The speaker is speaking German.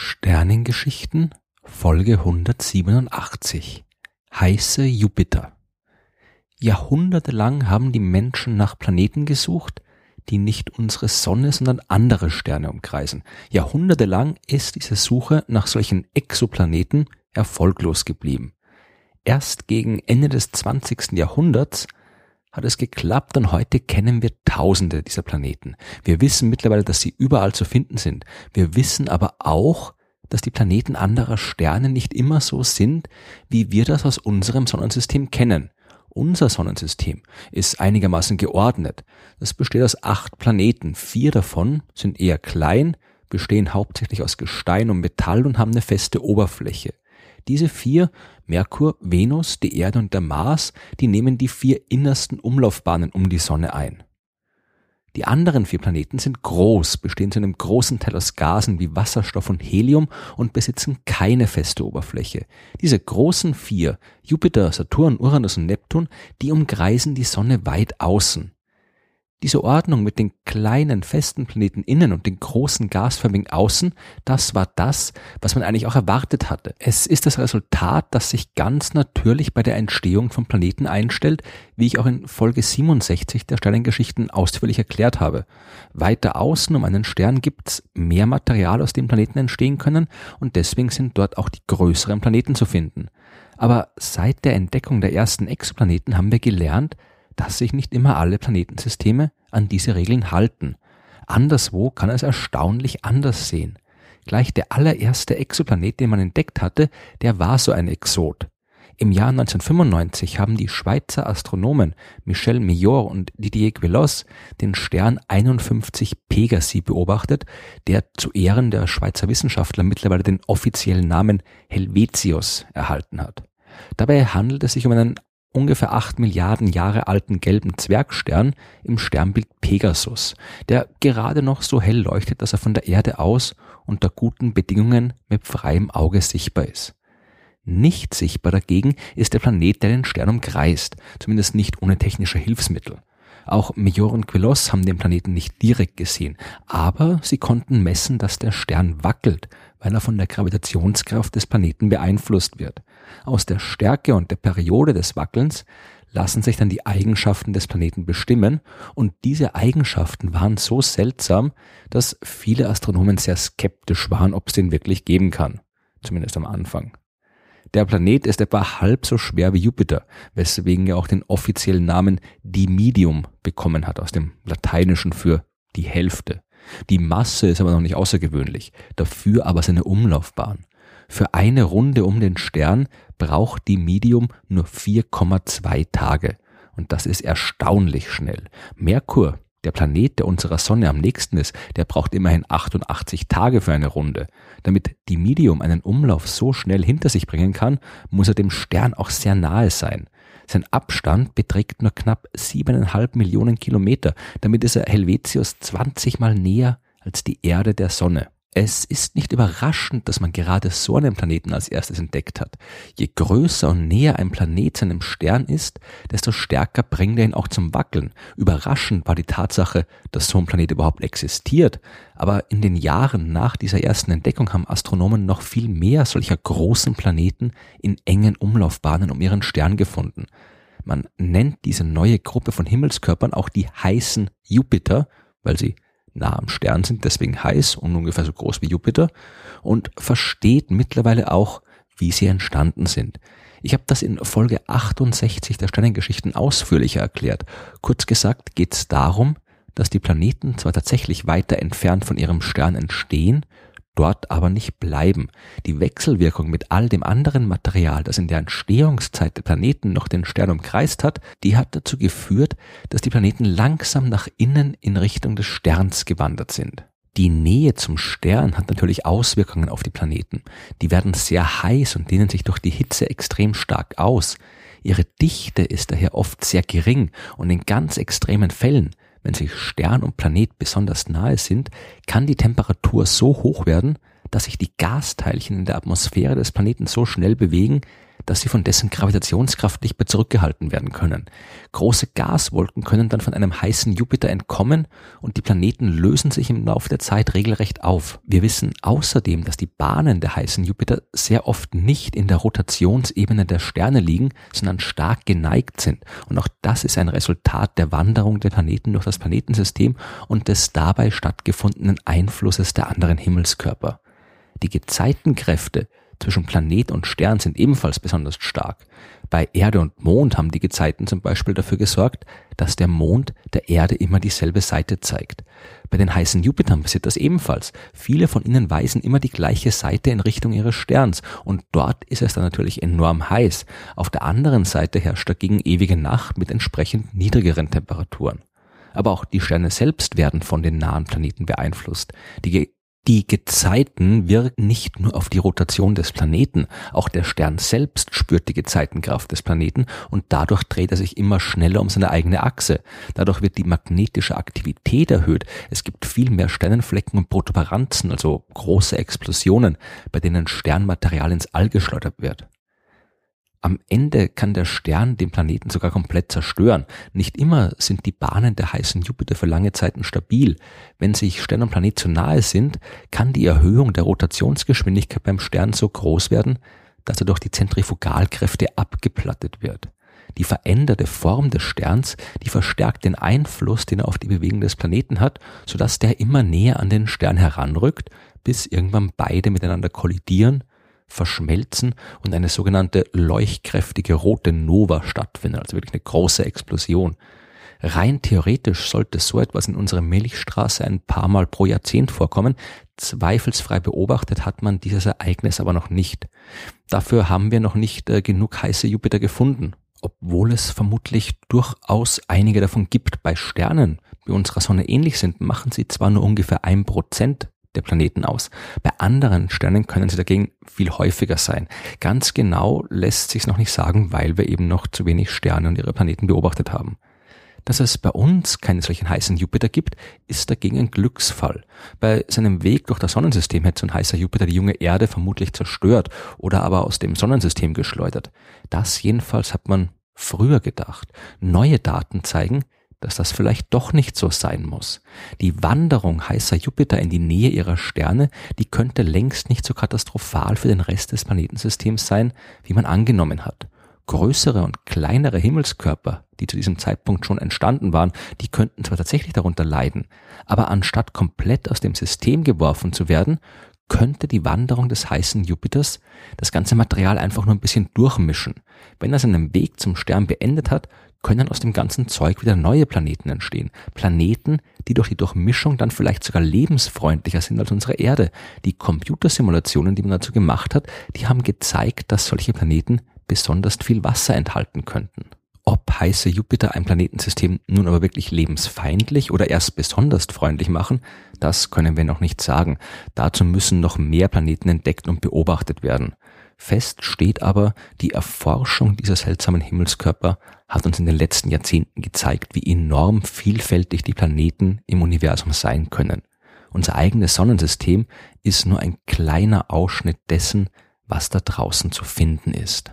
Sternengeschichten Folge 187 Heiße Jupiter Jahrhundertelang haben die Menschen nach Planeten gesucht, die nicht unsere Sonne, sondern andere Sterne umkreisen. Jahrhundertelang ist diese Suche nach solchen Exoplaneten erfolglos geblieben. Erst gegen Ende des 20. Jahrhunderts hat es geklappt und heute kennen wir tausende dieser Planeten. Wir wissen mittlerweile, dass sie überall zu finden sind. Wir wissen aber auch, dass die Planeten anderer Sterne nicht immer so sind, wie wir das aus unserem Sonnensystem kennen. Unser Sonnensystem ist einigermaßen geordnet. Es besteht aus acht Planeten. Vier davon sind eher klein, bestehen hauptsächlich aus Gestein und Metall und haben eine feste Oberfläche. Diese vier, Merkur, Venus, die Erde und der Mars, die nehmen die vier innersten Umlaufbahnen um die Sonne ein. Die anderen vier Planeten sind groß, bestehen zu einem großen Teil aus Gasen wie Wasserstoff und Helium und besitzen keine feste Oberfläche. Diese großen vier, Jupiter, Saturn, Uranus und Neptun, die umkreisen die Sonne weit außen. Diese Ordnung mit den kleinen festen Planeten innen und den großen gasförmigen außen, das war das, was man eigentlich auch erwartet hatte. Es ist das Resultat, das sich ganz natürlich bei der Entstehung von Planeten einstellt, wie ich auch in Folge 67 der Sternengeschichten ausführlich erklärt habe. Weiter außen um einen Stern gibt's mehr Material, aus dem Planeten entstehen können und deswegen sind dort auch die größeren Planeten zu finden. Aber seit der Entdeckung der ersten Exoplaneten haben wir gelernt, dass sich nicht immer alle Planetensysteme an diese Regeln halten. Anderswo kann es erstaunlich anders sehen. Gleich der allererste Exoplanet, den man entdeckt hatte, der war so ein Exot. Im Jahr 1995 haben die Schweizer Astronomen Michel Millor und Didier Queloz den Stern 51 Pegasi beobachtet, der zu Ehren der Schweizer Wissenschaftler mittlerweile den offiziellen Namen Helvetius erhalten hat. Dabei handelt es sich um einen ungefähr acht Milliarden Jahre alten gelben Zwergstern im Sternbild Pegasus, der gerade noch so hell leuchtet, dass er von der Erde aus unter guten Bedingungen mit freiem Auge sichtbar ist. Nicht sichtbar dagegen ist der Planet, der den Stern umkreist, zumindest nicht ohne technische Hilfsmittel. Auch Major und Queloz haben den Planeten nicht direkt gesehen, aber sie konnten messen, dass der Stern wackelt, weil er von der Gravitationskraft des Planeten beeinflusst wird. Aus der Stärke und der Periode des Wackelns lassen sich dann die Eigenschaften des Planeten bestimmen und diese Eigenschaften waren so seltsam, dass viele Astronomen sehr skeptisch waren, ob es den wirklich geben kann. Zumindest am Anfang. Der Planet ist etwa halb so schwer wie Jupiter, weswegen er auch den offiziellen Namen Dimidium bekommen hat, aus dem Lateinischen für die Hälfte. Die Masse ist aber noch nicht außergewöhnlich, dafür aber seine Umlaufbahn. Für eine Runde um den Stern braucht Dimidium nur 4,2 Tage. Und das ist erstaunlich schnell. Merkur der Planet, der unserer Sonne am nächsten ist, der braucht immerhin 88 Tage für eine Runde. Damit die Medium einen Umlauf so schnell hinter sich bringen kann, muss er dem Stern auch sehr nahe sein. Sein Abstand beträgt nur knapp siebeneinhalb Millionen Kilometer. Damit ist er Helvetius 20 mal näher als die Erde der Sonne. Es ist nicht überraschend, dass man gerade so einen Planeten als erstes entdeckt hat. Je größer und näher ein Planet seinem Stern ist, desto stärker bringt er ihn auch zum Wackeln. Überraschend war die Tatsache, dass so ein Planet überhaupt existiert. Aber in den Jahren nach dieser ersten Entdeckung haben Astronomen noch viel mehr solcher großen Planeten in engen Umlaufbahnen um ihren Stern gefunden. Man nennt diese neue Gruppe von Himmelskörpern auch die heißen Jupiter, weil sie nah am Stern sind, deswegen heiß und ungefähr so groß wie Jupiter und versteht mittlerweile auch, wie sie entstanden sind. Ich habe das in Folge 68 der Sternengeschichten ausführlicher erklärt. Kurz gesagt geht es darum, dass die Planeten zwar tatsächlich weiter entfernt von ihrem Stern entstehen, dort aber nicht bleiben. Die Wechselwirkung mit all dem anderen Material, das in der Entstehungszeit der Planeten noch den Stern umkreist hat, die hat dazu geführt, dass die Planeten langsam nach innen in Richtung des Sterns gewandert sind. Die Nähe zum Stern hat natürlich Auswirkungen auf die Planeten. Die werden sehr heiß und dehnen sich durch die Hitze extrem stark aus. Ihre Dichte ist daher oft sehr gering und in ganz extremen Fällen wenn sich Stern und Planet besonders nahe sind, kann die Temperatur so hoch werden, dass sich die Gasteilchen in der Atmosphäre des Planeten so schnell bewegen, dass sie von dessen Gravitationskraft nicht mehr zurückgehalten werden können. Große Gaswolken können dann von einem heißen Jupiter entkommen und die Planeten lösen sich im Laufe der Zeit regelrecht auf. Wir wissen außerdem, dass die Bahnen der heißen Jupiter sehr oft nicht in der Rotationsebene der Sterne liegen, sondern stark geneigt sind. Und auch das ist ein Resultat der Wanderung der Planeten durch das Planetensystem und des dabei stattgefundenen Einflusses der anderen Himmelskörper. Die Gezeitenkräfte zwischen Planet und Stern sind ebenfalls besonders stark. Bei Erde und Mond haben die Gezeiten zum Beispiel dafür gesorgt, dass der Mond der Erde immer dieselbe Seite zeigt. Bei den heißen Jupitern passiert das ebenfalls. Viele von ihnen weisen immer die gleiche Seite in Richtung ihres Sterns und dort ist es dann natürlich enorm heiß. Auf der anderen Seite herrscht dagegen ewige Nacht mit entsprechend niedrigeren Temperaturen. Aber auch die Sterne selbst werden von den nahen Planeten beeinflusst. Die die Gezeiten wirken nicht nur auf die Rotation des Planeten, auch der Stern selbst spürt die Gezeitenkraft des Planeten und dadurch dreht er sich immer schneller um seine eigene Achse. Dadurch wird die magnetische Aktivität erhöht. Es gibt viel mehr Sternenflecken und Protuberanzen, also große Explosionen, bei denen Sternmaterial ins All geschleudert wird. Am Ende kann der Stern den Planeten sogar komplett zerstören. Nicht immer sind die Bahnen der heißen Jupiter für lange Zeiten stabil. Wenn sich Stern und Planet zu nahe sind, kann die Erhöhung der Rotationsgeschwindigkeit beim Stern so groß werden, dass er durch die Zentrifugalkräfte abgeplattet wird. Die veränderte Form des Sterns, die verstärkt den Einfluss, den er auf die Bewegung des Planeten hat, sodass der immer näher an den Stern heranrückt, bis irgendwann beide miteinander kollidieren verschmelzen und eine sogenannte leuchtkräftige rote Nova stattfindet, also wirklich eine große Explosion. Rein theoretisch sollte so etwas in unserer Milchstraße ein paar Mal pro Jahrzehnt vorkommen. Zweifelsfrei beobachtet hat man dieses Ereignis aber noch nicht. Dafür haben wir noch nicht äh, genug heiße Jupiter gefunden, obwohl es vermutlich durchaus einige davon gibt. Bei Sternen, die unserer Sonne ähnlich sind, machen sie zwar nur ungefähr ein Prozent der Planeten aus. Bei anderen Sternen können sie dagegen viel häufiger sein. Ganz genau lässt sich noch nicht sagen, weil wir eben noch zu wenig Sterne und ihre Planeten beobachtet haben. Dass es bei uns keinen solchen heißen Jupiter gibt, ist dagegen ein Glücksfall. Bei seinem Weg durch das Sonnensystem hätte so ein heißer Jupiter die junge Erde vermutlich zerstört oder aber aus dem Sonnensystem geschleudert. Das jedenfalls hat man früher gedacht. Neue Daten zeigen, dass das vielleicht doch nicht so sein muss. Die Wanderung heißer Jupiter in die Nähe ihrer Sterne, die könnte längst nicht so katastrophal für den Rest des Planetensystems sein, wie man angenommen hat. Größere und kleinere Himmelskörper, die zu diesem Zeitpunkt schon entstanden waren, die könnten zwar tatsächlich darunter leiden, aber anstatt komplett aus dem System geworfen zu werden, könnte die Wanderung des heißen Jupiters das ganze Material einfach nur ein bisschen durchmischen. Wenn er seinen Weg zum Stern beendet hat, können aus dem ganzen Zeug wieder neue Planeten entstehen. Planeten, die durch die Durchmischung dann vielleicht sogar lebensfreundlicher sind als unsere Erde. Die Computersimulationen, die man dazu gemacht hat, die haben gezeigt, dass solche Planeten besonders viel Wasser enthalten könnten. Ob heiße Jupiter ein Planetensystem nun aber wirklich lebensfeindlich oder erst besonders freundlich machen, das können wir noch nicht sagen. Dazu müssen noch mehr Planeten entdeckt und beobachtet werden. Fest steht aber, die Erforschung dieser seltsamen Himmelskörper hat uns in den letzten Jahrzehnten gezeigt, wie enorm vielfältig die Planeten im Universum sein können. Unser eigenes Sonnensystem ist nur ein kleiner Ausschnitt dessen, was da draußen zu finden ist.